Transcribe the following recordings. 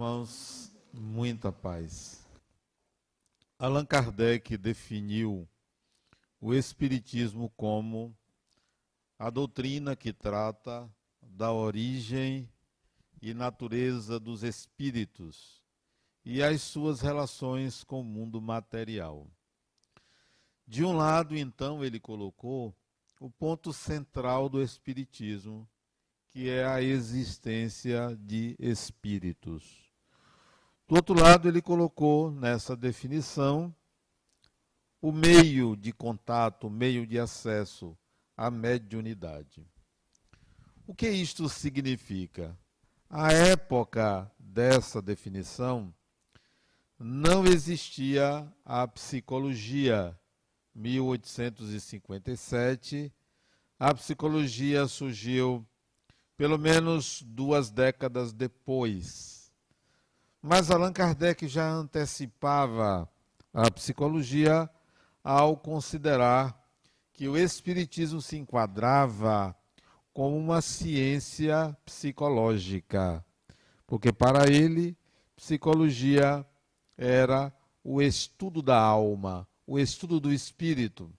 Irmãos, muita paz. Allan Kardec definiu o Espiritismo como a doutrina que trata da origem e natureza dos espíritos e as suas relações com o mundo material. De um lado, então, ele colocou o ponto central do Espiritismo, que é a existência de espíritos. Do outro lado, ele colocou nessa definição o meio de contato, o meio de acesso à mediunidade. O que isto significa? À época dessa definição, não existia a psicologia. 1857, a psicologia surgiu pelo menos duas décadas depois. Mas Allan Kardec já antecipava a psicologia ao considerar que o Espiritismo se enquadrava como uma ciência psicológica, porque para ele, psicologia era o estudo da alma, o estudo do espírito.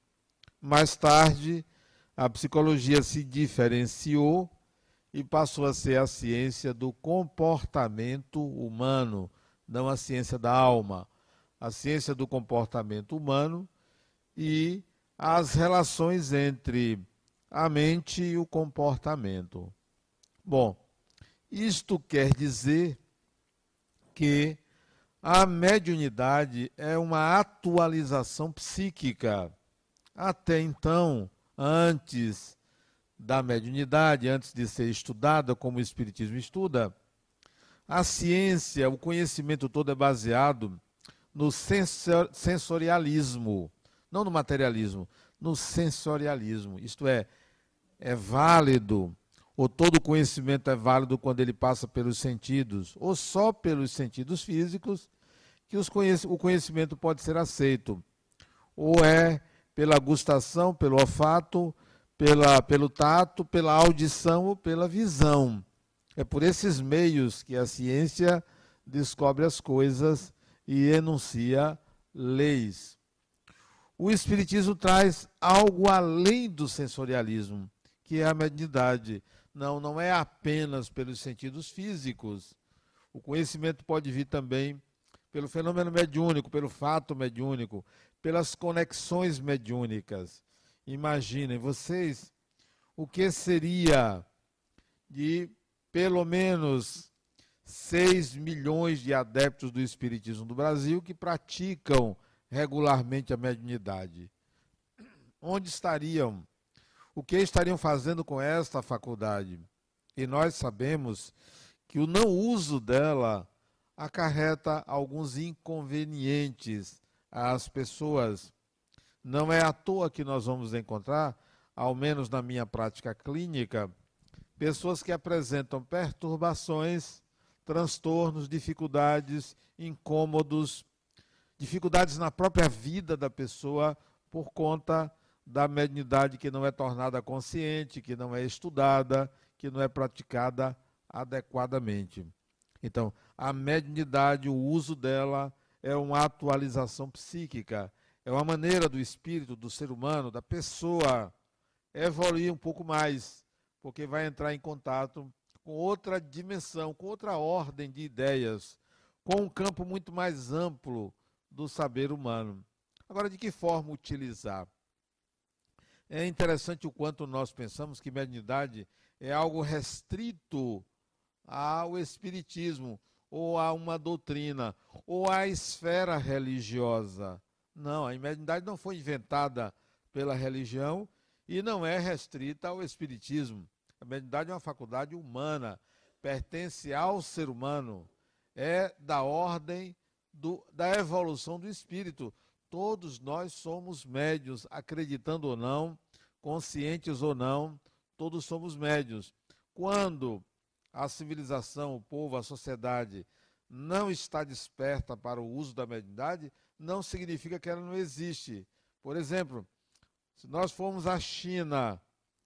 Mais tarde, a psicologia se diferenciou e passou a ser a ciência do comportamento humano, não a ciência da alma, a ciência do comportamento humano e as relações entre a mente e o comportamento. Bom, isto quer dizer que a mediunidade é uma atualização psíquica. Até então, antes da mediunidade, antes de ser estudada como o Espiritismo estuda, a ciência, o conhecimento todo é baseado no sensorialismo, não no materialismo, no sensorialismo. Isto é, é válido, ou todo conhecimento é válido quando ele passa pelos sentidos, ou só pelos sentidos físicos, que conhec o conhecimento pode ser aceito. Ou é pela gustação, pelo olfato, pela, pelo tato, pela audição ou pela visão. É por esses meios que a ciência descobre as coisas e enuncia leis. O Espiritismo traz algo além do sensorialismo, que é a mediunidade. Não, não é apenas pelos sentidos físicos. O conhecimento pode vir também pelo fenômeno mediúnico, pelo fato mediúnico, pelas conexões mediúnicas. Imaginem vocês o que seria de pelo menos 6 milhões de adeptos do Espiritismo do Brasil que praticam regularmente a mediunidade. Onde estariam? O que estariam fazendo com esta faculdade? E nós sabemos que o não uso dela acarreta alguns inconvenientes às pessoas. Não é à toa que nós vamos encontrar, ao menos na minha prática clínica, pessoas que apresentam perturbações, transtornos, dificuldades, incômodos dificuldades na própria vida da pessoa por conta da mediunidade que não é tornada consciente, que não é estudada, que não é praticada adequadamente. Então, a mediunidade, o uso dela é uma atualização psíquica, é uma maneira do espírito, do ser humano, da pessoa evoluir um pouco mais, porque vai entrar em contato com outra dimensão, com outra ordem de ideias, com um campo muito mais amplo do saber humano. Agora, de que forma utilizar? É interessante o quanto nós pensamos que mediunidade é algo restrito ao espiritismo, ou a uma doutrina, ou à esfera religiosa. Não, a mediunidade não foi inventada pela religião e não é restrita ao espiritismo. A mediunidade é uma faculdade humana, pertence ao ser humano, é da ordem do, da evolução do espírito. Todos nós somos médios, acreditando ou não, conscientes ou não, todos somos médios. Quando a civilização, o povo, a sociedade não está desperta para o uso da mediunidade, não significa que ela não existe. Por exemplo, se nós formos à China,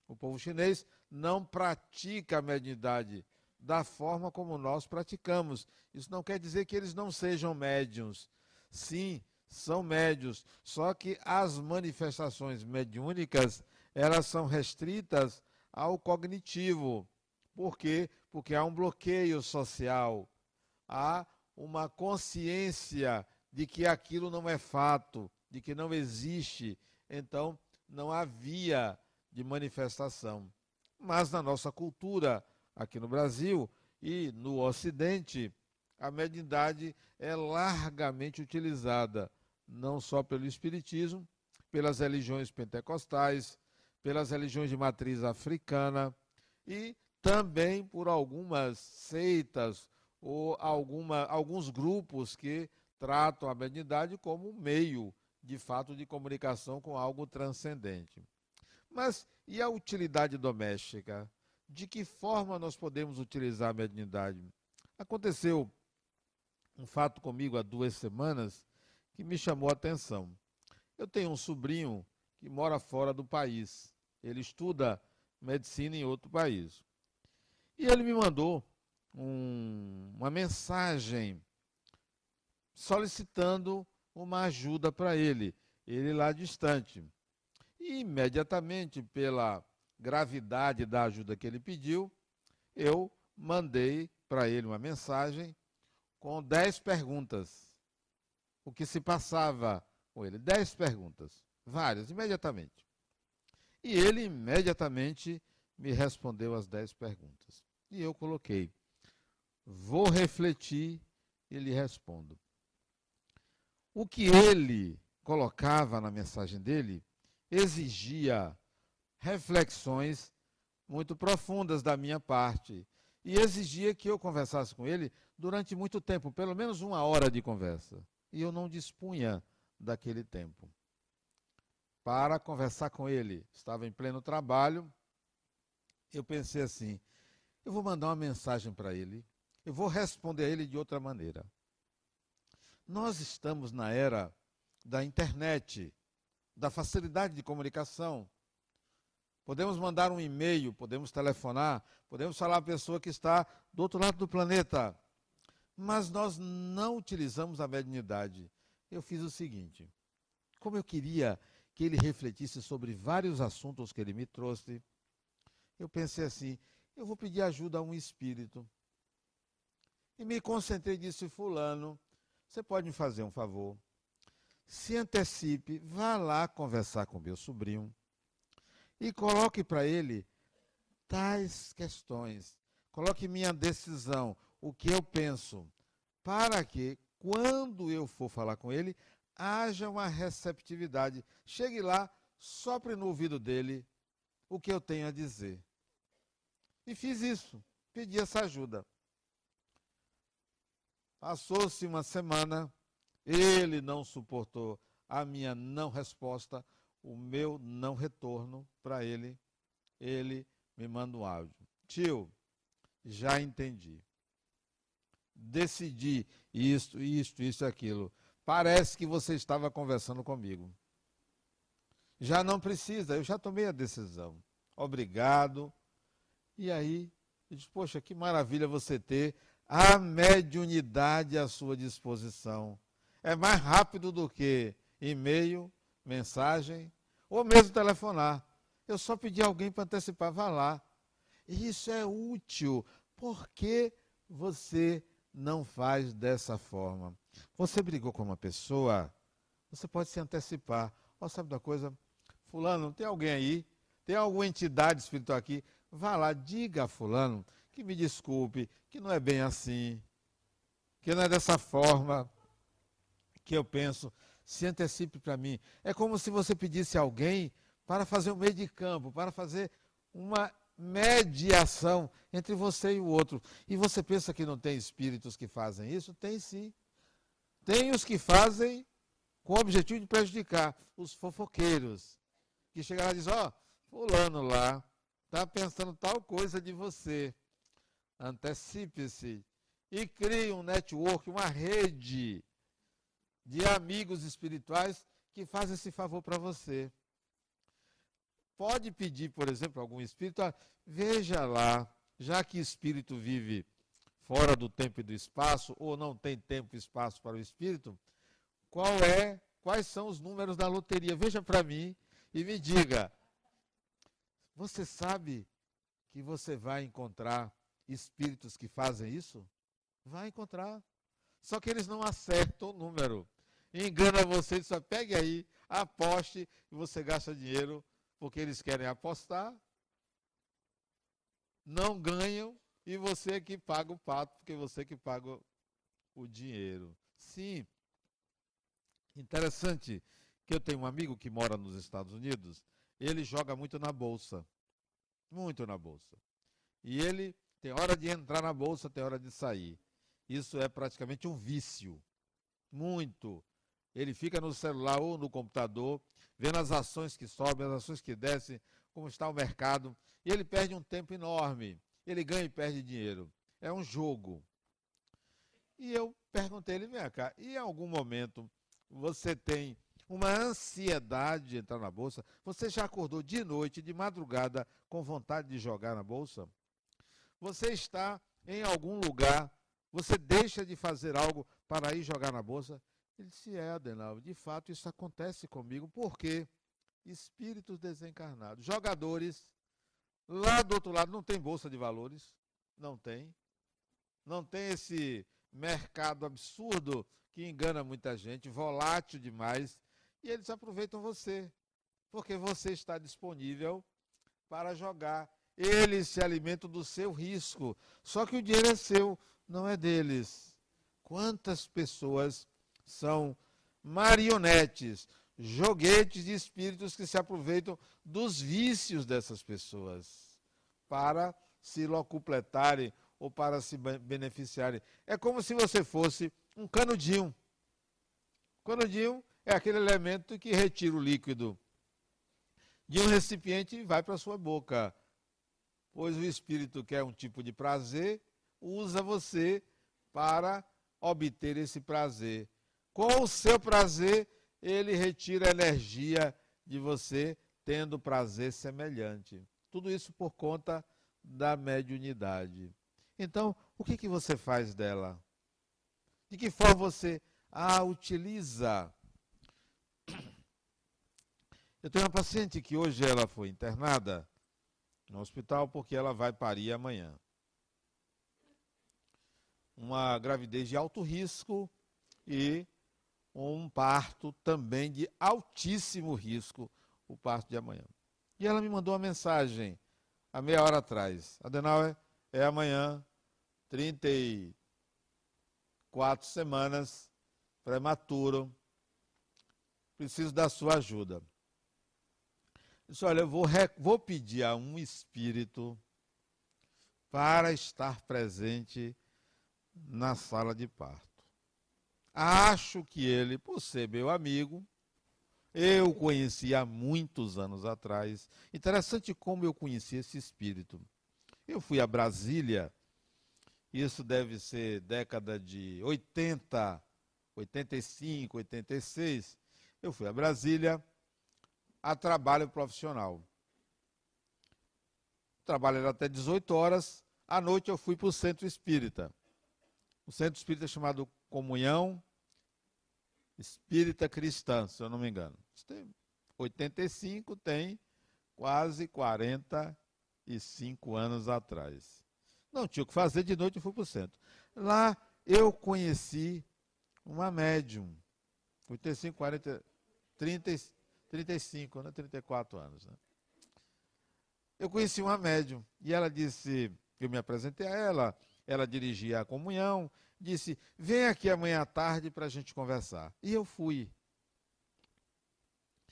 o povo chinês não pratica a mediunidade da forma como nós praticamos. Isso não quer dizer que eles não sejam médiums. Sim, são médios, só que as manifestações mediúnicas, elas são restritas ao cognitivo. Por quê? Porque há um bloqueio social, há uma consciência de que aquilo não é fato, de que não existe. Então, não havia de manifestação. Mas na nossa cultura, aqui no Brasil e no Ocidente, a mediunidade é largamente utilizada, não só pelo Espiritismo, pelas religiões pentecostais, pelas religiões de matriz africana e também por algumas seitas ou alguma, alguns grupos que tratam a mediunidade como um meio, de fato, de comunicação com algo transcendente. Mas e a utilidade doméstica? De que forma nós podemos utilizar a mediunidade? Aconteceu um fato comigo há duas semanas que me chamou a atenção. Eu tenho um sobrinho que mora fora do país. Ele estuda medicina em outro país. E ele me mandou um, uma mensagem solicitando uma ajuda para ele, ele lá distante. E imediatamente, pela gravidade da ajuda que ele pediu, eu mandei para ele uma mensagem com dez perguntas. O que se passava com ele? Dez perguntas, várias, imediatamente. E ele imediatamente me respondeu as dez perguntas. E eu coloquei: vou refletir e lhe respondo. O que ele colocava na mensagem dele exigia reflexões muito profundas da minha parte e exigia que eu conversasse com ele durante muito tempo, pelo menos uma hora de conversa. E eu não dispunha daquele tempo para conversar com ele. Estava em pleno trabalho. Eu pensei assim: eu vou mandar uma mensagem para ele, eu vou responder a ele de outra maneira. Nós estamos na era da internet da facilidade de comunicação. Podemos mandar um e-mail, podemos telefonar, podemos falar a pessoa que está do outro lado do planeta. Mas nós não utilizamos a mediunidade. Eu fiz o seguinte: como eu queria que ele refletisse sobre vários assuntos que ele me trouxe, eu pensei assim: eu vou pedir ajuda a um espírito. E me concentrei e disse: Fulano, você pode me fazer um favor? se antecipe, vá lá conversar com meu sobrinho e coloque para ele tais questões. Coloque minha decisão, o que eu penso, para que quando eu for falar com ele, haja uma receptividade. Chegue lá, sopre no ouvido dele o que eu tenho a dizer. E fiz isso, pedi essa ajuda. Passou-se uma semana, ele não suportou a minha não resposta, o meu não retorno para ele. Ele me manda um áudio. Tio, já entendi. Decidi isto, isto, isso aquilo. Parece que você estava conversando comigo. Já não precisa, eu já tomei a decisão. Obrigado. E aí, eu disse, poxa, que maravilha você ter a mediunidade à sua disposição é mais rápido do que e-mail, mensagem ou mesmo telefonar. Eu só pedi alguém para antecipar, vá lá. E isso é útil. Por que você não faz dessa forma? Você brigou com uma pessoa, você pode se antecipar. Ó, oh, sabe da coisa? Fulano, tem alguém aí? Tem alguma entidade espiritual aqui? Vá lá, diga a fulano que me desculpe, que não é bem assim, que não é dessa forma que eu penso, se antecipe para mim. É como se você pedisse a alguém para fazer um meio de campo, para fazer uma mediação entre você e o outro. E você pensa que não tem espíritos que fazem isso? Tem sim. Tem os que fazem com o objetivo de prejudicar os fofoqueiros, que chegam lá e dizem, ó, oh, fulano lá está pensando tal coisa de você. Antecipe-se e crie um network, uma rede de amigos espirituais que fazem esse favor para você. Pode pedir, por exemplo, algum espírito, ah, veja lá já que espírito vive fora do tempo e do espaço, ou não tem tempo e espaço para o espírito, qual é, quais são os números da loteria? Veja para mim e me diga. Você sabe que você vai encontrar espíritos que fazem isso? Vai encontrar. Só que eles não acertam o número. Engana você, só pegue aí, aposte e você gasta dinheiro porque eles querem apostar. Não ganham e você é que paga o pato, porque você é que paga o dinheiro. Sim. Interessante que eu tenho um amigo que mora nos Estados Unidos, ele joga muito na bolsa. Muito na bolsa. E ele tem hora de entrar na bolsa, tem hora de sair. Isso é praticamente um vício. Muito. Ele fica no celular ou no computador, vendo as ações que sobem, as ações que descem, como está o mercado, e ele perde um tempo enorme. Ele ganha e perde dinheiro. É um jogo. E eu perguntei ele, vem cá, e em algum momento você tem uma ansiedade de entrar na bolsa? Você já acordou de noite, de madrugada, com vontade de jogar na bolsa? Você está em algum lugar, você deixa de fazer algo para ir jogar na bolsa? Ele disse: É, Adenal, de fato isso acontece comigo. Por quê? Espíritos desencarnados, jogadores, lá do outro lado não tem bolsa de valores, não tem. Não tem esse mercado absurdo que engana muita gente, volátil demais, e eles aproveitam você, porque você está disponível para jogar. Eles se alimentam do seu risco, só que o dinheiro é seu, não é deles. Quantas pessoas são marionetes, joguetes de espíritos que se aproveitam dos vícios dessas pessoas para se locupletarem ou para se beneficiarem. É como se você fosse um canudinho. Canudinho é aquele elemento que retira o líquido de um recipiente e vai para a sua boca. Pois o espírito quer um tipo de prazer, usa você para obter esse prazer. Com o seu prazer, ele retira a energia de você, tendo prazer semelhante. Tudo isso por conta da mediunidade. Então, o que, que você faz dela? De que forma você a utiliza? Eu tenho uma paciente que hoje ela foi internada no hospital porque ela vai parir amanhã. Uma gravidez de alto risco e um parto também de altíssimo risco, o parto de amanhã. E ela me mandou uma mensagem há meia hora atrás. Adenauer, é amanhã, 34 semanas, prematuro, preciso da sua ajuda. Disse, olha, eu vou, vou pedir a um espírito para estar presente na sala de parto. Acho que ele, por ser meu amigo, eu conheci há muitos anos atrás. Interessante como eu conheci esse espírito. Eu fui a Brasília, isso deve ser década de 80, 85, 86. Eu fui a Brasília a trabalho profissional. O trabalho era até 18 horas. À noite eu fui para o centro espírita. O centro espírita é chamado Comunhão Espírita Cristã, se eu não me engano. Tem 85 tem quase 45 anos atrás. Não tinha o que fazer, de noite eu fui para o centro. Lá eu conheci uma médium. 85, 40, 30, 35, né? 34 anos. Né? Eu conheci uma médium e ela disse, eu me apresentei a ela, ela dirigia a comunhão, disse: Vem aqui amanhã à tarde para a gente conversar. E eu fui.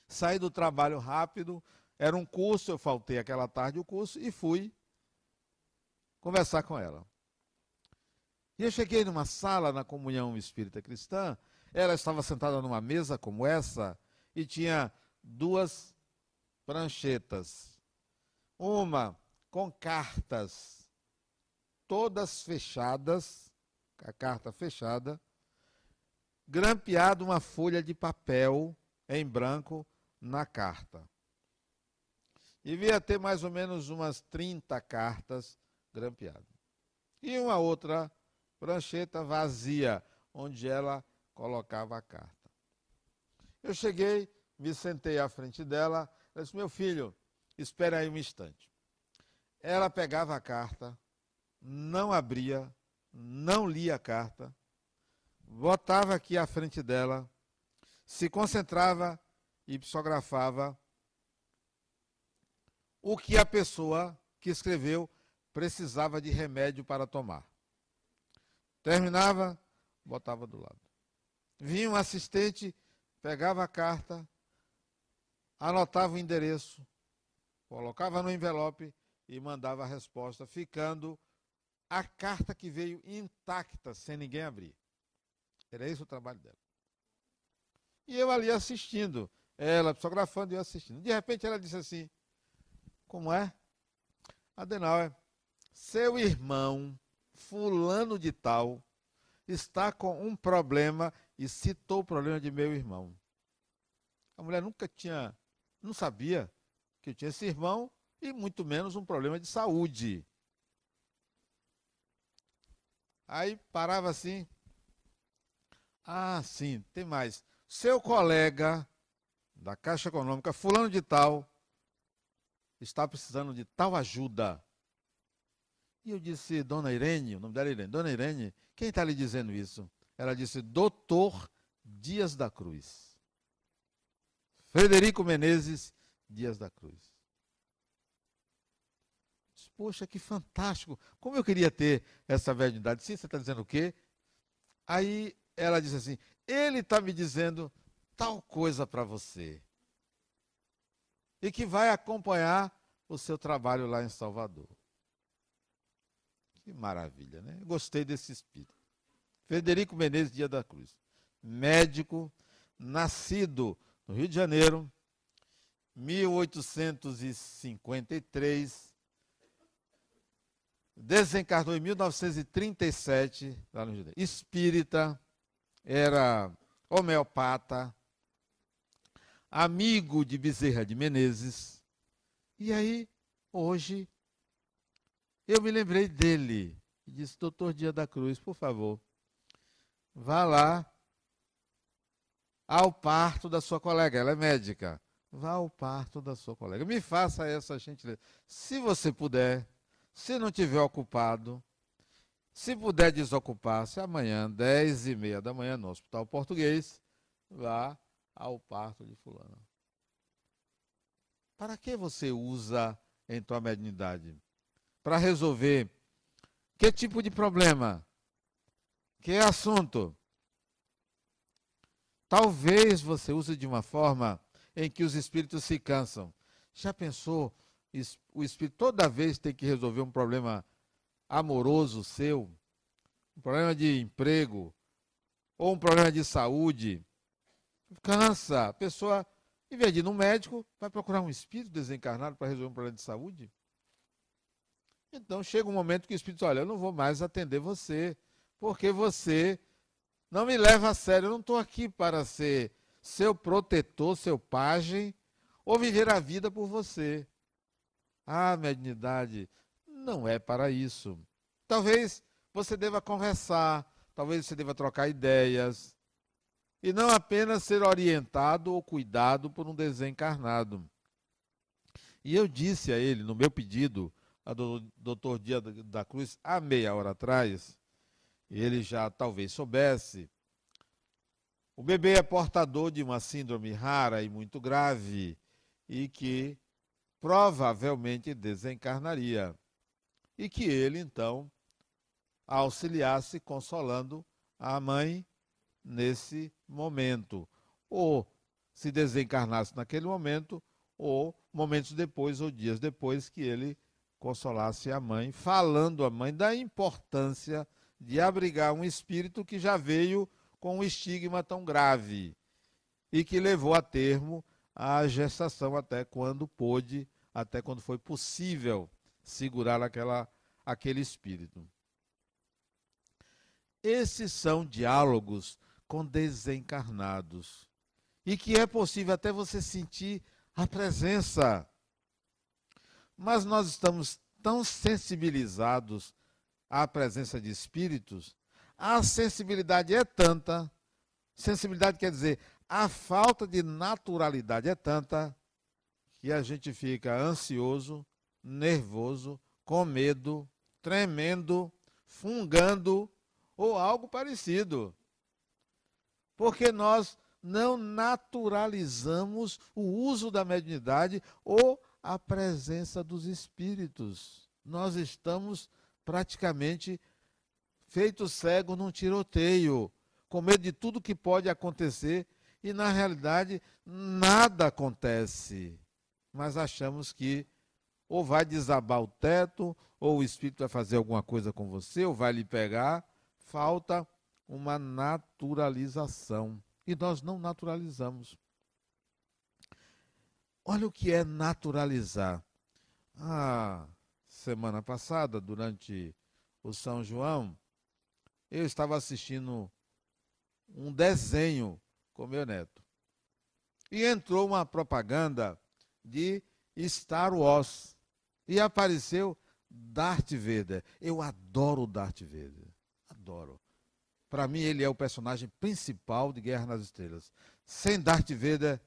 Saí do trabalho rápido, era um curso, eu faltei aquela tarde o curso e fui conversar com ela. E eu cheguei numa sala na comunhão espírita cristã, ela estava sentada numa mesa como essa e tinha duas pranchetas. Uma com cartas, todas fechadas, a carta fechada, grampeado uma folha de papel em branco na carta. Devia ter mais ou menos umas 30 cartas grampeado. E uma outra prancheta vazia, onde ela colocava a carta. Eu cheguei, me sentei à frente dela, ela disse, meu filho, espere aí um instante. Ela pegava a carta, não abria, não lia a carta, botava aqui à frente dela, se concentrava e psicografava o que a pessoa que escreveu precisava de remédio para tomar. Terminava, botava do lado. Vinha um assistente, pegava a carta, anotava o endereço, colocava no envelope e mandava a resposta, ficando a carta que veio intacta, sem ninguém abrir. Era esse o trabalho dela. E eu ali assistindo, ela psicografando e eu assistindo. De repente ela disse assim: Como é? Adenauer, seu irmão, fulano de tal, está com um problema e citou o problema de meu irmão. A mulher nunca tinha, não sabia que eu tinha esse irmão e muito menos um problema de saúde. Aí parava assim. Ah, sim, tem mais. Seu colega da Caixa Econômica, fulano de tal, está precisando de tal ajuda. E eu disse, Dona Irene, o nome dela é Irene, Dona Irene, quem está lhe dizendo isso? Ela disse, Doutor Dias da Cruz. Frederico Menezes Dias da Cruz. Poxa, que fantástico. Como eu queria ter essa verdade. Sim, você está dizendo o quê? Aí ela disse assim: ele está me dizendo tal coisa para você. E que vai acompanhar o seu trabalho lá em Salvador. Que maravilha, né? Gostei desse espírito. Frederico Menezes Dia da Cruz, médico, nascido no Rio de Janeiro, 1853, desencarnou em 1937, lá no Rio de Janeiro. Espírita, era homeopata, amigo de Bezerra de Menezes. E aí, hoje, eu me lembrei dele. E disse, doutor Dia da Cruz, por favor, vá lá ao parto da sua colega. Ela é médica. Vá ao parto da sua colega. Me faça essa gentileza. Se você puder, se não tiver ocupado, se puder desocupar-se amanhã, 10 e meia da manhã, no Hospital Português, vá ao parto de fulano. Para que você usa em tua mediunidade? Para resolver que tipo de problema? Que assunto? Talvez você use de uma forma em que os espíritos se cansam. Já pensou? O espírito toda vez tem que resolver um problema amoroso seu, um problema de emprego, ou um problema de saúde, cansa. A pessoa, em vez de ir no médico, vai procurar um espírito desencarnado para resolver um problema de saúde. Então chega um momento que o espírito diz, olha, eu não vou mais atender você, porque você não me leva a sério, eu não estou aqui para ser seu protetor, seu pajem, ou viver a vida por você. Ah, mediunidade, não é para isso. Talvez você deva conversar, talvez você deva trocar ideias, e não apenas ser orientado ou cuidado por um desencarnado. E eu disse a ele, no meu pedido, a do Dr. Dia da Cruz, há meia hora atrás, ele já talvez soubesse, o bebê é portador de uma síndrome rara e muito grave e que provavelmente desencarnaria. E que ele, então, auxiliasse consolando a mãe nesse momento, ou se desencarnasse naquele momento, ou momentos depois ou dias depois que ele consolasse a mãe, falando à mãe da importância de abrigar um espírito que já veio com um estigma tão grave e que levou a termo a gestação até quando pôde, até quando foi possível segurar aquela, aquele espírito. Esses são diálogos com desencarnados. E que é possível até você sentir a presença. Mas nós estamos tão sensibilizados à presença de espíritos, a sensibilidade é tanta, sensibilidade quer dizer, a falta de naturalidade é tanta que a gente fica ansioso, nervoso, com medo, tremendo, fungando ou algo parecido. Porque nós não naturalizamos o uso da mediunidade ou a presença dos espíritos. Nós estamos praticamente feitos cegos num tiroteio, com medo de tudo que pode acontecer e na realidade nada acontece. Mas achamos que ou vai desabar o teto, ou o espírito vai fazer alguma coisa com você, ou vai lhe pegar. Falta uma naturalização. E nós não naturalizamos. Olha o que é naturalizar. Ah, semana passada, durante o São João, eu estava assistindo um desenho com meu neto. E entrou uma propaganda de Star Wars. E apareceu Darth Vader. Eu adoro Darth Vader. Adoro. Para mim, ele é o personagem principal de Guerra nas Estrelas. Sem Darth Vader,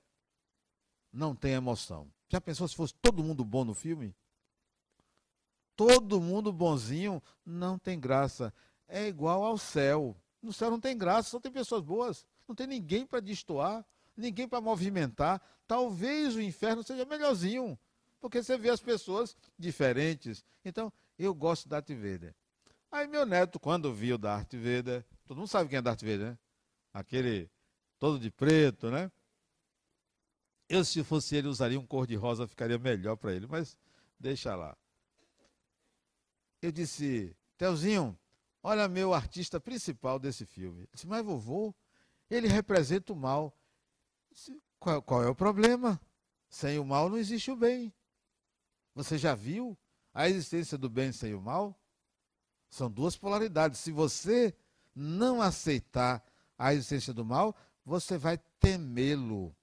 não tem emoção. Já pensou se fosse todo mundo bom no filme? Todo mundo bonzinho não tem graça. É igual ao céu. No céu não tem graça, só tem pessoas boas. Não tem ninguém para destoar, ninguém para movimentar. Talvez o inferno seja melhorzinho, porque você vê as pessoas diferentes. Então, eu gosto de Darth Vader. Aí meu neto, quando viu Darth Vader, Todo mundo sabe quem é Darth Vader, né? Aquele todo de preto, né? Eu, se fosse ele, usaria um cor de rosa, ficaria melhor para ele, mas deixa lá. Eu disse, Telzinho, olha meu artista principal desse filme. Ele disse, mas vovô, ele representa o mal. Disse, qual, qual é o problema? Sem o mal não existe o bem. Você já viu a existência do bem sem o mal? São duas polaridades. Se você não aceitar a existência do mal, você vai temê-lo.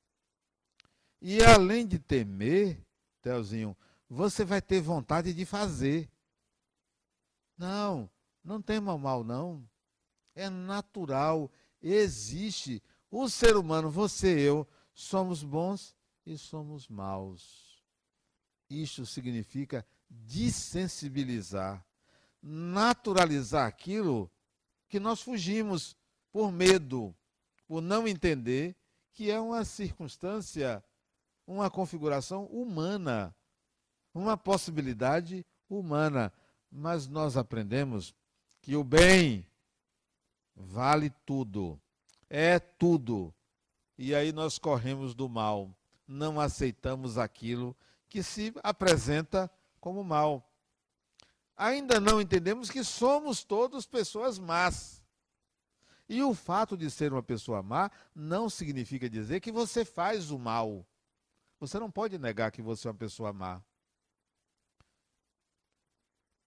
E além de temer, Telzinho, você vai ter vontade de fazer. Não, não tema o mal, não. É natural, existe. O ser humano, você e eu, somos bons e somos maus. Isto significa desensibilizar, naturalizar aquilo que nós fugimos por medo, por não entender que é uma circunstância, uma configuração humana, uma possibilidade humana. Mas nós aprendemos que o bem vale tudo, é tudo. E aí nós corremos do mal, não aceitamos aquilo que se apresenta como mal ainda não entendemos que somos todos pessoas más. E o fato de ser uma pessoa má não significa dizer que você faz o mal. Você não pode negar que você é uma pessoa má.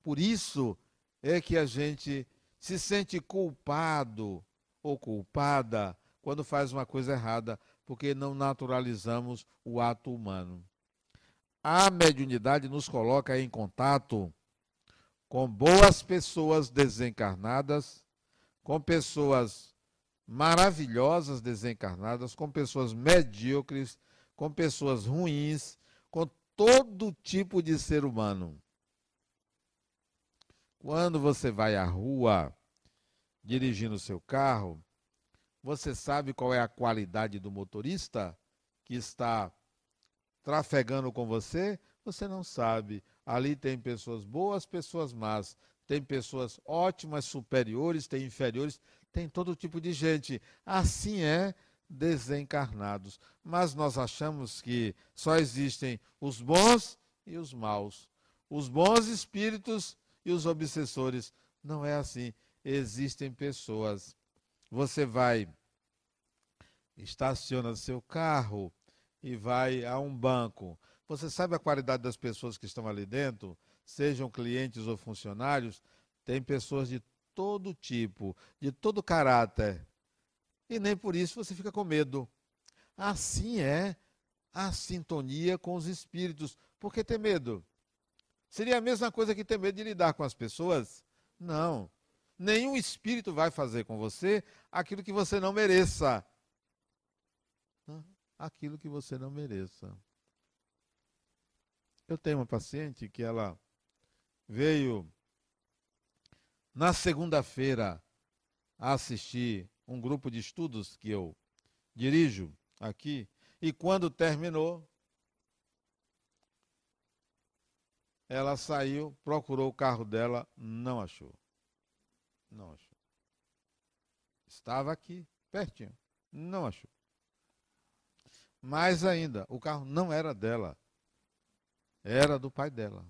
Por isso é que a gente se sente culpado ou culpada quando faz uma coisa errada, porque não naturalizamos o ato humano. A mediunidade nos coloca em contato com boas pessoas desencarnadas, com pessoas maravilhosas desencarnadas, com pessoas medíocres, com pessoas ruins, com todo tipo de ser humano. Quando você vai à rua dirigindo o seu carro, você sabe qual é a qualidade do motorista que está trafegando com você? Você não sabe. Ali tem pessoas boas, pessoas más, tem pessoas ótimas, superiores, tem inferiores, tem todo tipo de gente. Assim é desencarnados. Mas nós achamos que só existem os bons e os maus, os bons espíritos e os obsessores. Não é assim. Existem pessoas. Você vai, estaciona seu carro e vai a um banco. Você sabe a qualidade das pessoas que estão ali dentro, sejam clientes ou funcionários? Tem pessoas de todo tipo, de todo caráter. E nem por isso você fica com medo. Assim é a sintonia com os espíritos. Por que ter medo? Seria a mesma coisa que ter medo de lidar com as pessoas? Não. Nenhum espírito vai fazer com você aquilo que você não mereça. Aquilo que você não mereça. Eu tenho uma paciente que ela veio na segunda-feira assistir um grupo de estudos que eu dirijo aqui, e quando terminou, ela saiu, procurou o carro dela, não achou. Não achou. Estava aqui, pertinho, não achou. Mais ainda, o carro não era dela, era do pai dela.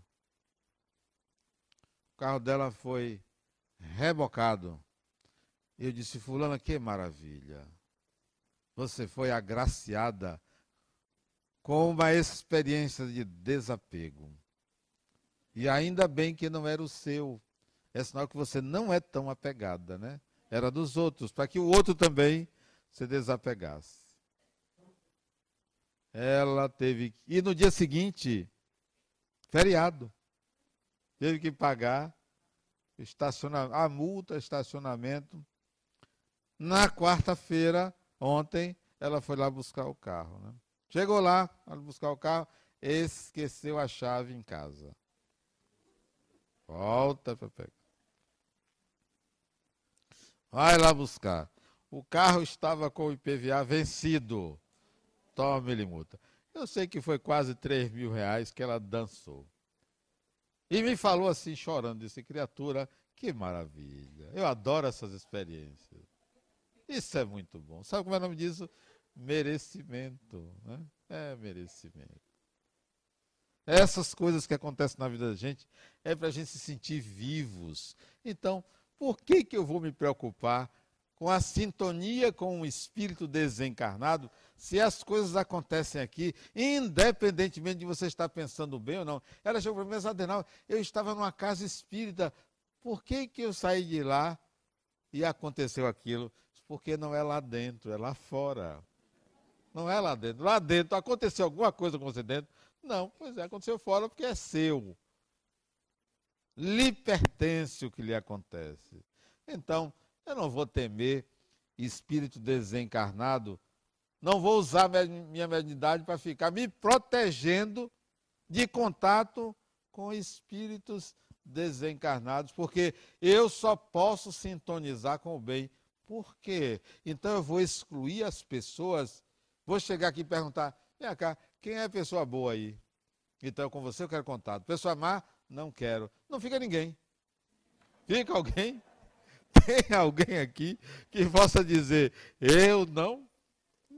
O carro dela foi rebocado. Eu disse, Fulana, que maravilha. Você foi agraciada com uma experiência de desapego. E ainda bem que não era o seu. É sinal que você não é tão apegada, né? Era dos outros, para que o outro também se desapegasse. Ela teve. E no dia seguinte, feriado, teve que pagar a multa, estacionamento. Na quarta-feira, ontem, ela foi lá buscar o carro. Né? Chegou lá, para buscar o carro, esqueceu a chave em casa. Volta para. Vai lá buscar. O carro estava com o IPVA vencido. Tome-lhe multa. Eu sei que foi quase 3 mil reais que ela dançou. E me falou assim, chorando, disse, criatura, que maravilha. Eu adoro essas experiências. Isso é muito bom. Sabe como é o nome disso? Merecimento. Né? É merecimento. Essas coisas que acontecem na vida da gente é para a gente se sentir vivos. Então, por que, que eu vou me preocupar com a sintonia com o espírito desencarnado se as coisas acontecem aqui, independentemente de você estar pensando bem ou não. Ela chegou para mim, Adenal, eu estava numa casa espírita, por que, que eu saí de lá e aconteceu aquilo? Porque não é lá dentro, é lá fora. Não é lá dentro. Lá dentro, aconteceu alguma coisa com você dentro? Não, pois é, aconteceu fora porque é seu. Lhe pertence o que lhe acontece. Então, eu não vou temer espírito desencarnado não vou usar minha mediunidade para ficar me protegendo de contato com espíritos desencarnados, porque eu só posso sintonizar com o bem. Por quê? Então eu vou excluir as pessoas, vou chegar aqui e perguntar: vem cá, quem é pessoa boa aí? Então com você eu quero contato. Pessoa má, não quero. Não fica ninguém. Fica alguém? Tem alguém aqui que possa dizer: eu não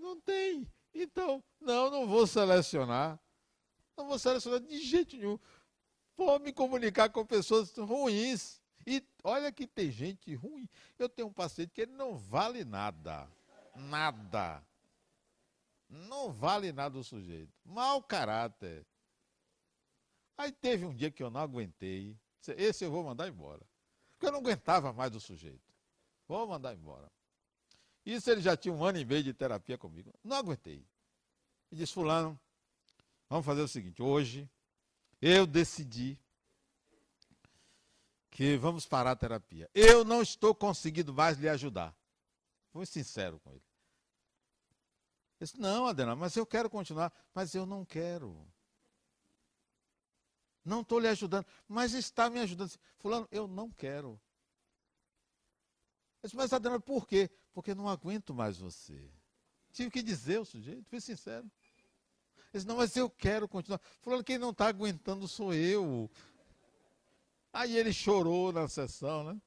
não tem. Então, não, não vou selecionar. Não vou selecionar de jeito nenhum. Vou me comunicar com pessoas ruins. E olha que tem gente ruim. Eu tenho um paciente que ele não vale nada. Nada. Não vale nada o sujeito. Mau caráter. Aí teve um dia que eu não aguentei. Esse eu vou mandar embora. Porque eu não aguentava mais do sujeito. Vou mandar embora. Isso ele já tinha um ano e meio de terapia comigo. Não aguentei. E disse, fulano, vamos fazer o seguinte, hoje eu decidi que vamos parar a terapia. Eu não estou conseguindo mais lhe ajudar. Fui sincero com ele. Disse, não, Adena, mas eu quero continuar. Mas eu não quero. Não estou lhe ajudando. Mas está me ajudando. Fulano, eu não quero. Disse, mas Adriano, por quê? Porque não aguento mais você. Tive que dizer o sujeito, fui sincero. Ele disse, não, mas eu quero continuar. Falando, quem não está aguentando sou eu. Aí ele chorou na sessão, né?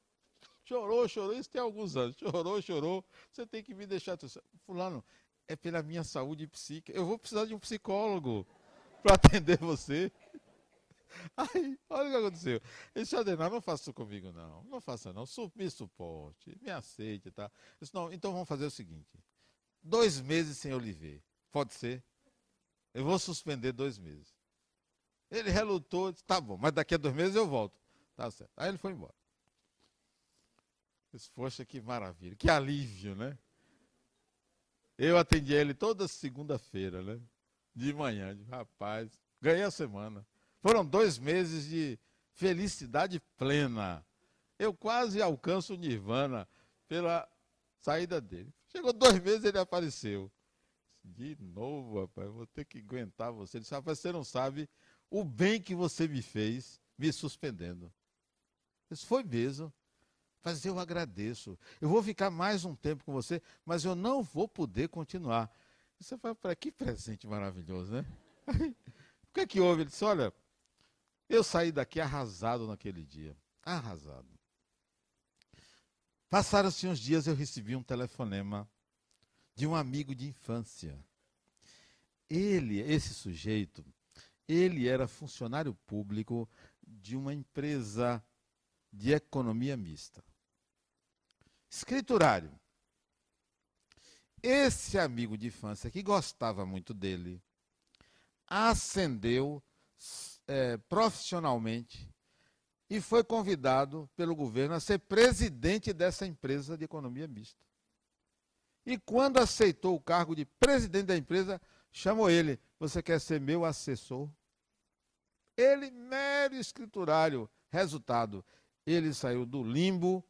Chorou, chorou, isso tem alguns anos. Chorou, chorou. Você tem que me deixar. Fulano, é pela minha saúde psíquica. Eu vou precisar de um psicólogo para atender você. Aí, olha o que aconteceu. Ele disse, Adenal, não faça isso comigo, não. Não faça, não. Me suporte, me aceite, tá? Disse, não, então vamos fazer o seguinte. Dois meses sem lhe ver. Pode ser? Eu vou suspender dois meses. Ele relutou, disse, tá bom, mas daqui a dois meses eu volto. Tá certo. Aí ele foi embora. Eu disse, poxa, que maravilha, que alívio, né? Eu atendi ele toda segunda-feira, né? De manhã. Rapaz, ganhei a semana. Foram dois meses de felicidade plena. Eu quase alcanço o Nirvana pela saída dele. Chegou dois meses ele apareceu. De novo, rapaz, vou ter que aguentar você. Ele disse, rapaz, você não sabe o bem que você me fez me suspendendo. Isso foi mesmo. Mas eu agradeço. Eu vou ficar mais um tempo com você, mas eu não vou poder continuar. Você fala, para que presente maravilhoso, né? o que é que houve? Ele disse, olha, eu saí daqui arrasado naquele dia. Arrasado. Passaram-se uns dias, eu recebi um telefonema de um amigo de infância. Ele, esse sujeito, ele era funcionário público de uma empresa de economia mista. Escriturário. Esse amigo de infância, que gostava muito dele, ascendeu é, profissionalmente e foi convidado pelo governo a ser presidente dessa empresa de economia mista. E quando aceitou o cargo de presidente da empresa, chamou ele: Você quer ser meu assessor? Ele, mero escriturário. Resultado: ele saiu do limbo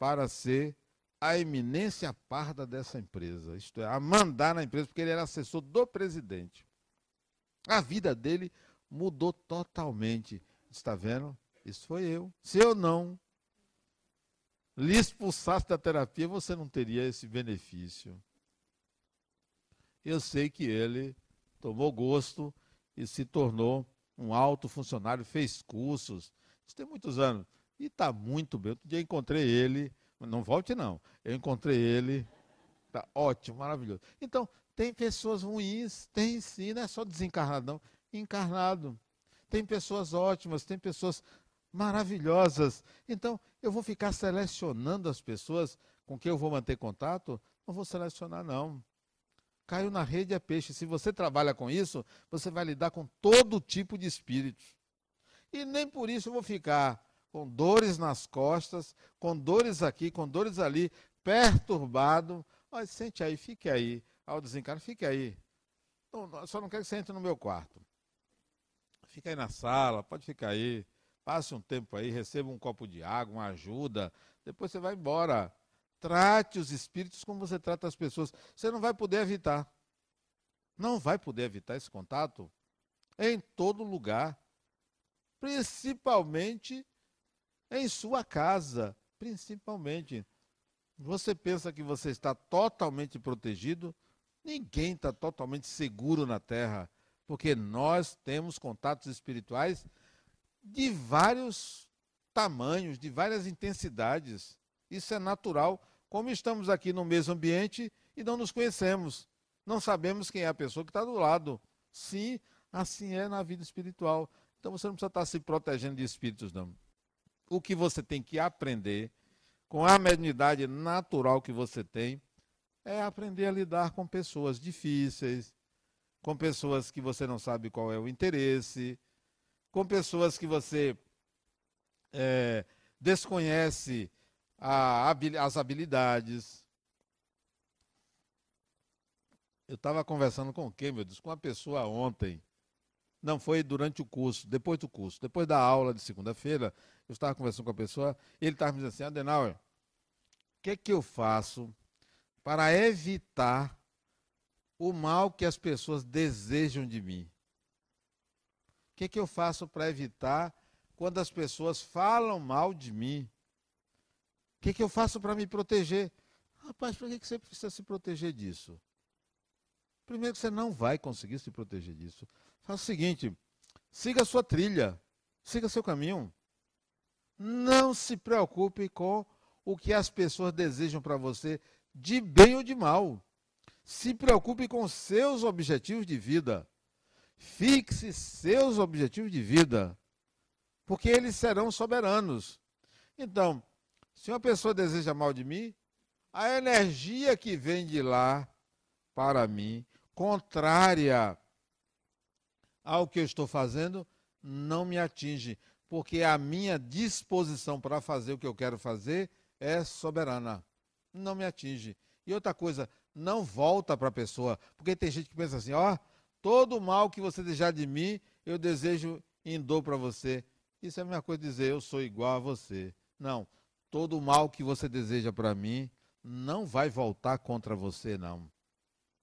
para ser a eminência parda dessa empresa, isto é, a mandar na empresa, porque ele era assessor do presidente. A vida dele mudou totalmente. Está vendo? Isso foi eu. Se eu não lhe expulsasse da terapia, você não teria esse benefício. Eu sei que ele tomou gosto e se tornou um alto funcionário, fez cursos. Isso tem muitos anos. E está muito bem. Outro dia encontrei ele. Não volte, não. Eu encontrei ele. Está ótimo, maravilhoso. Então, tem pessoas ruins, tem sim, não é só desencarnado, não. Encarnado. Tem pessoas ótimas, tem pessoas maravilhosas. Então, eu vou ficar selecionando as pessoas com quem eu vou manter contato? Não vou selecionar, não. Caiu na rede é peixe. Se você trabalha com isso, você vai lidar com todo tipo de espíritos. E nem por isso eu vou ficar com dores nas costas, com dores aqui, com dores ali, perturbado. Mas sente aí, fique aí. Ao desencarno, fique aí. Não, só não quero que você entre no meu quarto. Fica aí na sala, pode ficar aí. Passe um tempo aí, receba um copo de água, uma ajuda. Depois você vai embora. Trate os espíritos como você trata as pessoas. Você não vai poder evitar. Não vai poder evitar esse contato em todo lugar. Principalmente em sua casa. Principalmente. Você pensa que você está totalmente protegido? Ninguém está totalmente seguro na Terra. Porque nós temos contatos espirituais de vários tamanhos, de várias intensidades. Isso é natural. Como estamos aqui no mesmo ambiente e não nos conhecemos, não sabemos quem é a pessoa que está do lado. Sim, assim é na vida espiritual. Então você não precisa estar se protegendo de espíritos, não. O que você tem que aprender, com a mediunidade natural que você tem, é aprender a lidar com pessoas difíceis, com pessoas que você não sabe qual é o interesse, com pessoas que você é, desconhece a, as habilidades. Eu estava conversando com quem, meu Deus? Com uma pessoa ontem. Não foi durante o curso, depois do curso, depois da aula de segunda-feira, eu estava conversando com a pessoa, e ele estava me dizendo assim, Adenauer, o que é que eu faço para evitar o mal que as pessoas desejam de mim? que, que eu faço para evitar quando as pessoas falam mal de mim? O que, que eu faço para me proteger? Rapaz, por que, você precisa se proteger disso? Primeiro você não vai conseguir se proteger disso. Faça o seguinte, siga a sua trilha, siga seu caminho. Não se preocupe com o que as pessoas desejam para você, de bem ou de mal. Se preocupe com seus objetivos de vida. Fixe seus objetivos de vida, porque eles serão soberanos. Então, se uma pessoa deseja mal de mim, a energia que vem de lá para mim, contrária ao que eu estou fazendo, não me atinge, porque a minha disposição para fazer o que eu quero fazer é soberana. Não me atinge. E outra coisa, não volta para a pessoa, porque tem gente que pensa assim, ó, oh, Todo o mal que você desejar de mim, eu desejo em dor para você. Isso é a mesma coisa de dizer eu sou igual a você. Não. Todo o mal que você deseja para mim não vai voltar contra você, não.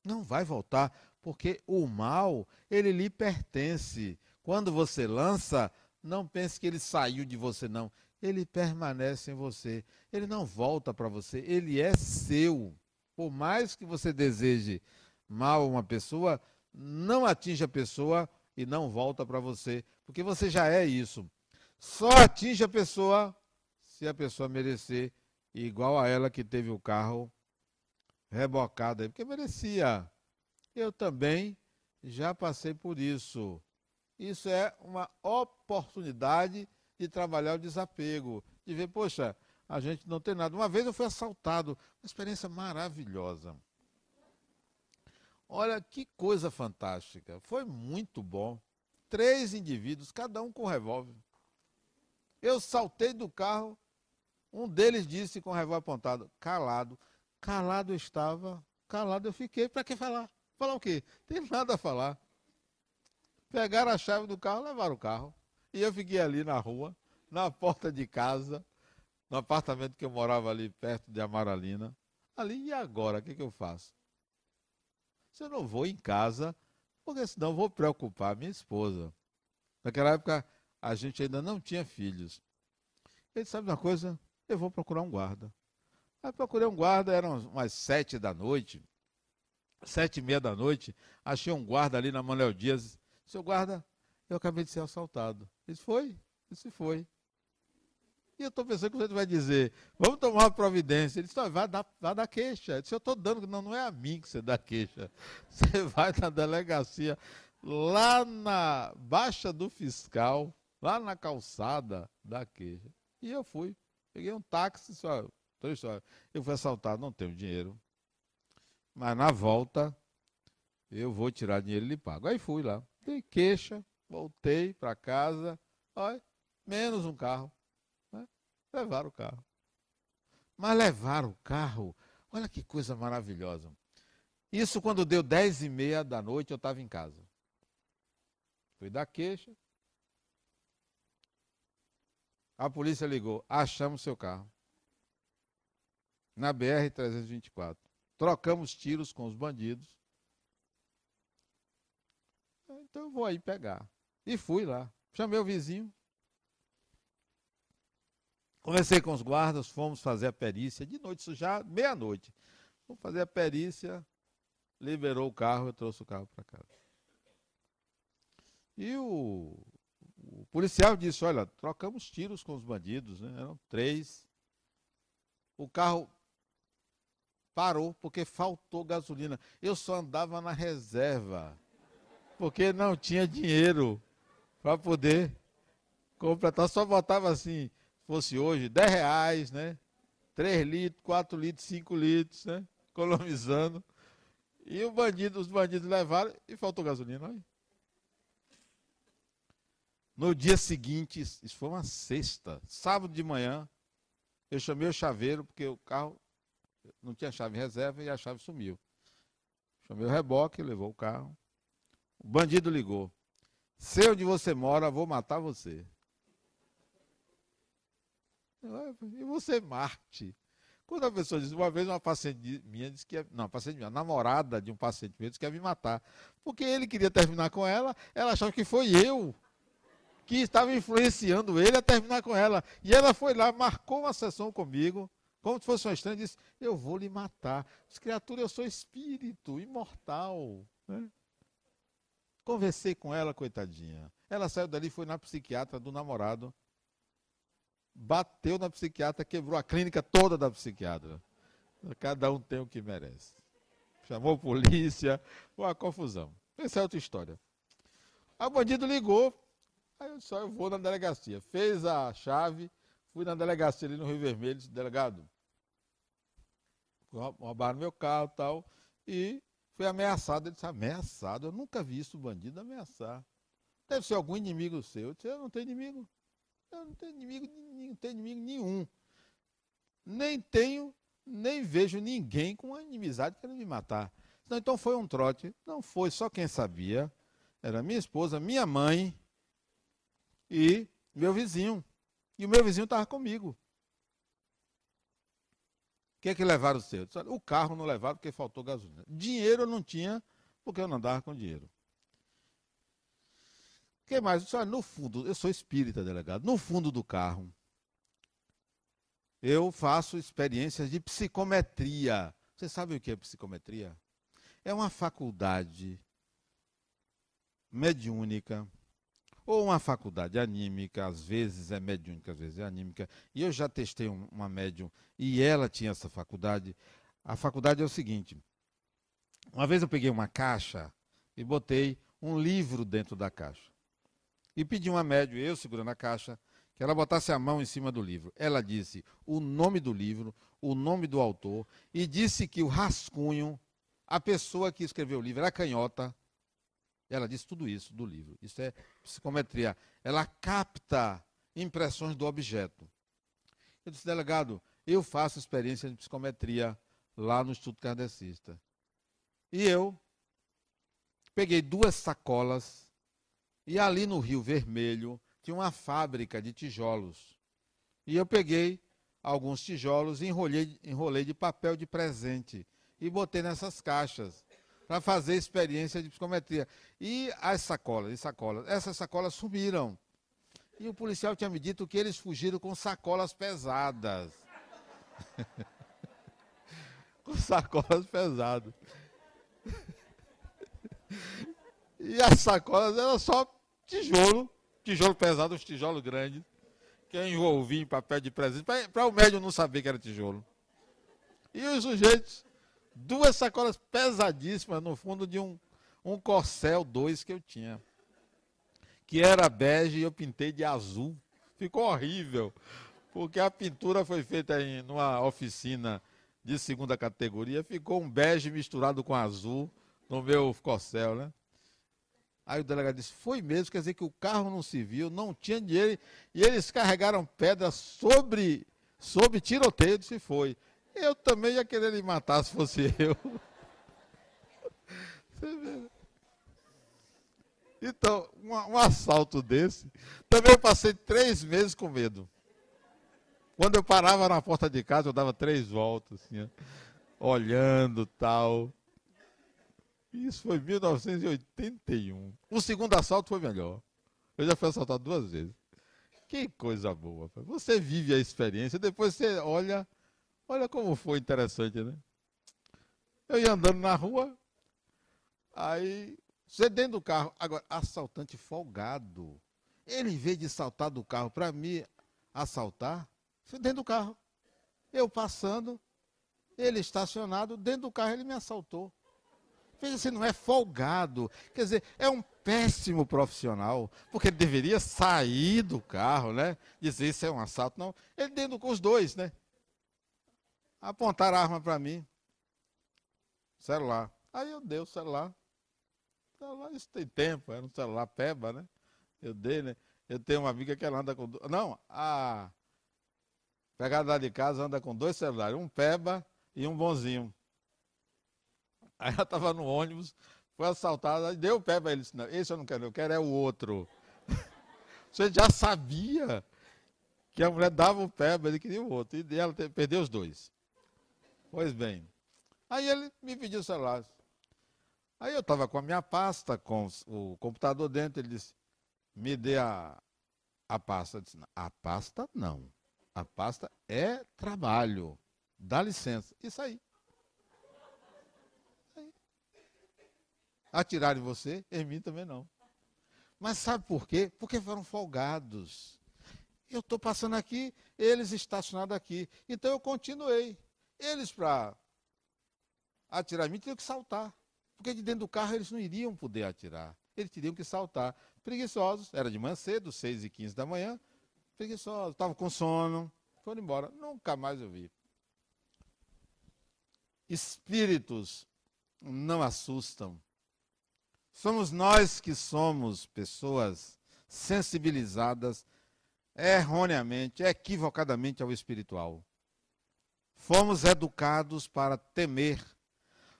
Não vai voltar, porque o mal, ele lhe pertence. Quando você lança, não pense que ele saiu de você, não. Ele permanece em você. Ele não volta para você. Ele é seu. Por mais que você deseje mal a uma pessoa, não atinge a pessoa e não volta para você. Porque você já é isso. Só atinge a pessoa se a pessoa merecer, igual a ela que teve o carro rebocado aí, porque merecia. Eu também já passei por isso. Isso é uma oportunidade de trabalhar o desapego, de ver, poxa, a gente não tem nada. Uma vez eu fui assaltado, uma experiência maravilhosa. Olha que coisa fantástica. Foi muito bom. Três indivíduos, cada um com um revólver. Eu saltei do carro, um deles disse com o revólver apontado, calado. Calado eu estava, calado eu fiquei. Para que falar? Falar o quê? Tem nada a falar. Pegaram a chave do carro, levaram o carro. E eu fiquei ali na rua, na porta de casa, no apartamento que eu morava ali perto de Amaralina. Ali, e agora? O que, que eu faço? Se eu não vou em casa, porque senão vou preocupar minha esposa. Naquela época, a gente ainda não tinha filhos. Ele sabe uma coisa? Eu vou procurar um guarda. Aí procurei um guarda, eram umas sete da noite sete e meia da noite, achei um guarda ali na Manuel Dias. Seu guarda, eu acabei de ser assaltado. Ele foi, disse foi. E eu estou pensando que você vai dizer, vamos tomar uma providência. Ele disse, vai dar, vai dar queixa. Eu disse, eu estou dando, não, não é a mim que você dá queixa. Você vai na delegacia, lá na Baixa do Fiscal, lá na calçada, da queixa. E eu fui. Peguei um táxi, só, eu fui assaltado, não tenho dinheiro. Mas na volta, eu vou tirar dinheiro e lhe pago. Aí fui lá. Dei queixa, voltei para casa. Olha, menos um carro. Né? Levaram o carro. Mas levaram o carro. Olha que coisa maravilhosa. Isso quando deu dez e meia da noite, eu estava em casa. Fui dar queixa. A polícia ligou. Achamos seu carro. Na BR-324 trocamos tiros com os bandidos. Então eu vou aí pegar. E fui lá. Chamei o vizinho. Conversei com os guardas, fomos fazer a perícia. De noite, isso já meia-noite. Vamos fazer a perícia. Liberou o carro, eu trouxe o carro para casa. E o, o, policial disse: Olha, trocamos tiros com os bandidos, né? eram três. O carro parou porque faltou gasolina. Eu só andava na reserva, porque não tinha dinheiro para poder completar. Só botava assim, fosse hoje, 10 reais, né? 3 litros, 4 litros, 5 litros, né? Economizando. E o bandido, os bandidos levaram e faltou gasolina. No dia seguinte, isso foi uma sexta, sábado de manhã, eu chamei o chaveiro, porque o carro não tinha chave reserva e a chave sumiu. Chamei o reboque, levou o carro. O bandido ligou. Sei onde você mora, vou matar você. E você, Marte? Quando a pessoa diz, uma vez uma paciente minha disse que ia, não, paciente minha, namorada de um paciente meu disse que ia me matar. Porque ele queria terminar com ela, ela achava que foi eu que estava influenciando ele a terminar com ela. E ela foi lá, marcou uma sessão comigo, como se fosse uma estranha, disse: Eu vou lhe matar. As criaturas, eu sou espírito, imortal. Né? Conversei com ela, coitadinha. Ela saiu dali, foi na psiquiatra do namorado, bateu na psiquiatra, quebrou a clínica toda da psiquiatra. Cada um tem o que merece. Chamou a polícia, uma confusão. Essa é outra história. A bandido ligou, aí eu só eu vou na delegacia. Fez a chave, Fui na delegacia ali no Rio Vermelho, disse, delegado, roubaram meu carro e tal, e fui ameaçado. Ele disse, ameaçado? Eu nunca vi isso, bandido ameaçar. Deve ser algum inimigo seu. Eu disse, eu não tenho inimigo. Eu não tenho inimigo, não tenho inimigo nenhum. Nem tenho, nem vejo ninguém com uma inimizade querendo me matar. Não, então foi um trote. Não foi, só quem sabia. Era minha esposa, minha mãe e meu vizinho. E o meu vizinho estava comigo. Que é que levaram o seu? O carro não levaram porque faltou gasolina. Dinheiro eu não tinha porque eu não andava com dinheiro. O que mais? Olha, no fundo, eu sou espírita, delegado. No fundo do carro, eu faço experiências de psicometria. Você sabe o que é psicometria? É uma faculdade mediúnica ou uma faculdade anímica, às vezes é mediúnica, às vezes é anímica. E eu já testei uma médium e ela tinha essa faculdade. A faculdade é o seguinte: uma vez eu peguei uma caixa e botei um livro dentro da caixa. E pedi uma médium, eu segurando a caixa, que ela botasse a mão em cima do livro. Ela disse o nome do livro, o nome do autor, e disse que o rascunho, a pessoa que escreveu o livro era canhota. Ela disse tudo isso do livro. Isso é psicometria. Ela capta impressões do objeto. Eu disse, delegado, eu faço experiência de psicometria lá no Instituto Kardecista. E eu peguei duas sacolas e ali no Rio Vermelho tinha uma fábrica de tijolos. E eu peguei alguns tijolos e enrolei, enrolei de papel de presente e botei nessas caixas para fazer experiência de psicometria. E as sacolas, e sacolas, essas sacolas sumiram. E o policial tinha me dito que eles fugiram com sacolas pesadas. com sacolas pesadas. e as sacolas eram só tijolo tijolo pesado, os tijolos grandes, que eu envolvi em papel de presente, para o médium não saber que era tijolo. E os sujeitos, duas sacolas pesadíssimas no fundo de um, um Corcel 2 que eu tinha, que era bege e eu pintei de azul. Ficou horrível, porque a pintura foi feita em numa oficina de segunda categoria, ficou um bege misturado com azul no meu Corcel, né? Aí o delegado disse: Foi mesmo, quer dizer que o carro não se viu, não tinha dinheiro, e eles carregaram pedras sobre, sobre tiroteio. Se foi. Eu também ia querer lhe matar se fosse eu. Então, um, um, assalto desse, também passei três meses com medo. Quando eu parava na porta de casa, eu dava três voltas, assim, olhando tal. Isso foi 1981. O segundo assalto foi melhor. Eu já fui assaltado duas vezes. Que coisa boa. Você vive a experiência, depois você olha, olha como foi interessante, né? Eu ia andando na rua, aí você dentro do carro, agora assaltante folgado. Ele em vez de saltar do carro para me assaltar, foi dentro do carro. Eu passando, ele estacionado, dentro do carro ele me assaltou. Veja se não é folgado. Quer dizer, é um péssimo profissional, porque ele deveria sair do carro, né? Dizer isso é um assalto. Não, ele dentro com os dois, né? Apontar a arma para mim. Celular. Aí eu dei o celular. celular. Isso tem tempo, era um celular peba, né? Eu dei, né? Eu tenho uma amiga que ela anda com. Não, a pegada lá de casa anda com dois celulares, um peba e um bonzinho. Aí ela estava no ônibus, foi assaltada, deu o para ele. Disse, não, esse eu não quero, eu quero é o outro. Você já sabia que a mulher dava o mas ele queria o outro. E ela perdeu os dois. Pois bem. Aí ele me pediu o celular. Aí eu estava com a minha pasta, com o computador dentro, ele disse, me dê a, a pasta. Eu disse, a pasta não. A pasta é trabalho. Dá licença. Isso aí. atirar em você, em mim também não. Mas sabe por quê? Porque foram folgados. Eu estou passando aqui, eles estacionados aqui. Então eu continuei. Eles, para atirar em mim, tinham que saltar. Porque de dentro do carro eles não iriam poder atirar. Eles teriam que saltar. Preguiçosos, era de manhã cedo, 6 e 15 da manhã. Preguiçosos, estavam com sono, foram embora. Nunca mais eu vi. Espíritos não assustam. Somos nós que somos pessoas sensibilizadas erroneamente, equivocadamente ao espiritual. Fomos educados para temer.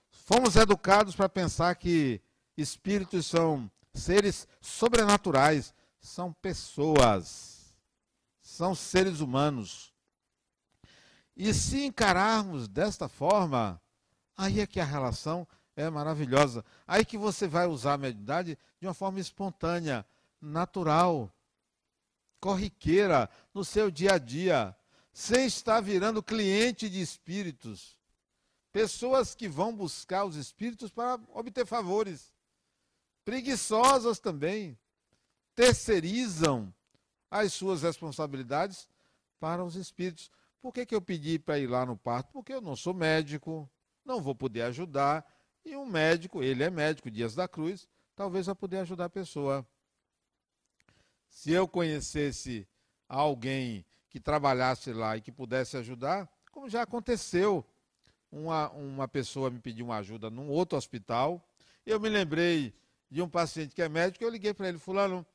Fomos educados para pensar que espíritos são seres sobrenaturais, são pessoas, são seres humanos. E se encararmos desta forma, aí é que a relação é maravilhosa. Aí que você vai usar a mediunidade de uma forma espontânea, natural, corriqueira, no seu dia a dia, sem estar virando cliente de espíritos. Pessoas que vão buscar os espíritos para obter favores. Preguiçosas também. Terceirizam as suas responsabilidades para os espíritos. Por que, que eu pedi para ir lá no parto? Porque eu não sou médico, não vou poder ajudar. E um médico, ele é médico, Dias da Cruz, talvez vai poder ajudar a pessoa. Se eu conhecesse alguém que trabalhasse lá e que pudesse ajudar, como já aconteceu, uma, uma pessoa me pediu uma ajuda num outro hospital, eu me lembrei de um paciente que é médico, eu liguei para ele, fulano,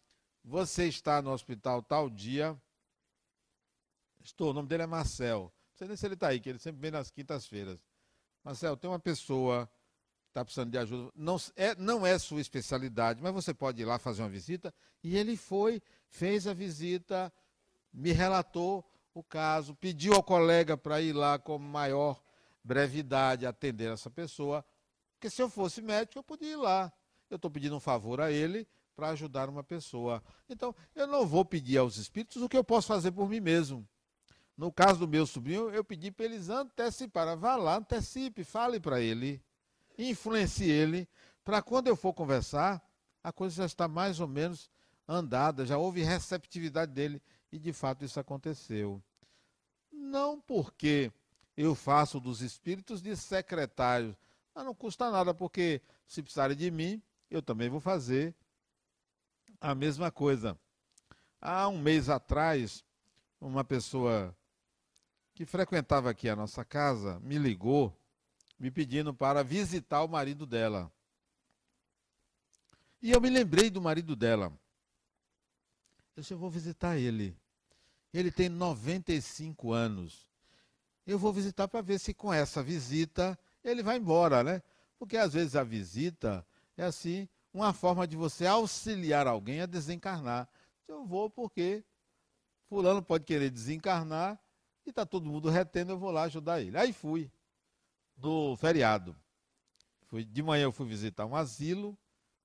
você está no hospital tal dia, estou, o nome dele é Marcel, não sei nem se ele está aí, que ele sempre vem nas quintas-feiras. Marcel, tem uma pessoa que está precisando de ajuda, não é, não é sua especialidade, mas você pode ir lá fazer uma visita, e ele foi, fez a visita, me relatou o caso, pediu ao colega para ir lá com maior brevidade atender essa pessoa, porque se eu fosse médico eu podia ir lá. Eu estou pedindo um favor a ele para ajudar uma pessoa. Então, eu não vou pedir aos espíritos o que eu posso fazer por mim mesmo. No caso do meu sobrinho, eu pedi para eles anteciparem. Vá lá, antecipe, fale para ele, influencie ele, para quando eu for conversar, a coisa já está mais ou menos andada, já houve receptividade dele. E de fato isso aconteceu. Não porque eu faço dos espíritos de secretários. Mas não custa nada, porque se precisarem de mim, eu também vou fazer a mesma coisa. Há um mês atrás, uma pessoa que frequentava aqui a nossa casa me ligou, me pedindo para visitar o marido dela. E eu me lembrei do marido dela. Eu disse, eu vou visitar ele. Ele tem 95 anos. Eu vou visitar para ver se com essa visita ele vai embora, né? Porque às vezes a visita é assim, uma forma de você auxiliar alguém a desencarnar. Eu vou porque fulano pode querer desencarnar e está todo mundo retendo, eu vou lá ajudar ele. Aí fui, do feriado. Fui, de manhã eu fui visitar um asilo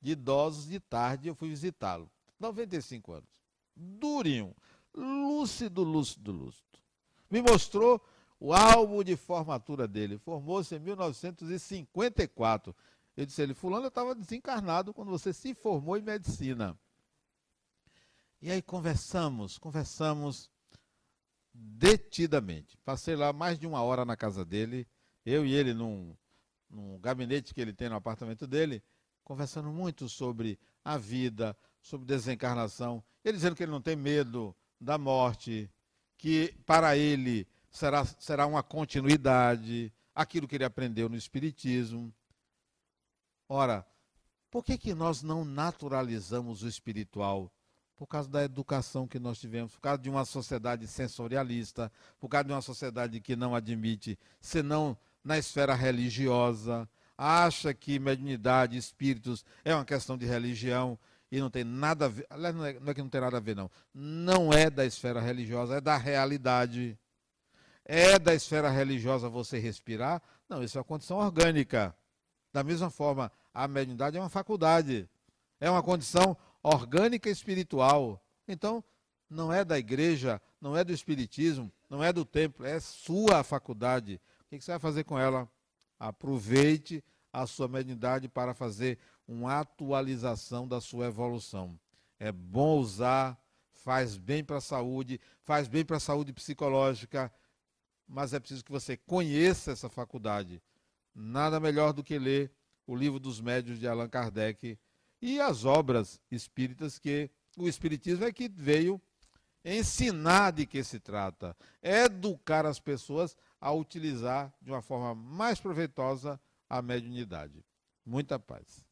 de idosos, de tarde eu fui visitá-lo. 95 anos. Durinho lúcido, lúcido, lúcido. Me mostrou o álbum de formatura dele. Formou-se em 1954. Eu disse a ele, fulano, estava desencarnado quando você se formou em medicina. E aí conversamos, conversamos detidamente. Passei lá mais de uma hora na casa dele, eu e ele num, num gabinete que ele tem no apartamento dele, conversando muito sobre a vida, sobre desencarnação. Ele dizendo que ele não tem medo da morte, que para ele será, será uma continuidade, aquilo que ele aprendeu no Espiritismo. Ora, por que, que nós não naturalizamos o espiritual? Por causa da educação que nós tivemos, por causa de uma sociedade sensorialista, por causa de uma sociedade que não admite, senão na esfera religiosa, acha que mediunidade, espíritos é uma questão de religião e não tem nada a ver. Aliás, não é, não é que não tem nada a ver, não. Não é da esfera religiosa, é da realidade. É da esfera religiosa você respirar? Não, isso é uma condição orgânica. Da mesma forma, a mediunidade é uma faculdade. É uma condição orgânica e espiritual. Então, não é da igreja, não é do espiritismo, não é do templo, é sua faculdade. O que você vai fazer com ela? Aproveite a sua mediunidade para fazer uma atualização da sua evolução. É bom usar, faz bem para a saúde, faz bem para a saúde psicológica, mas é preciso que você conheça essa faculdade. Nada melhor do que ler o livro dos médios de Allan Kardec e as obras espíritas que o espiritismo é que veio ensinar de que se trata, educar as pessoas a utilizar de uma forma mais proveitosa a mediunidade. Muita paz.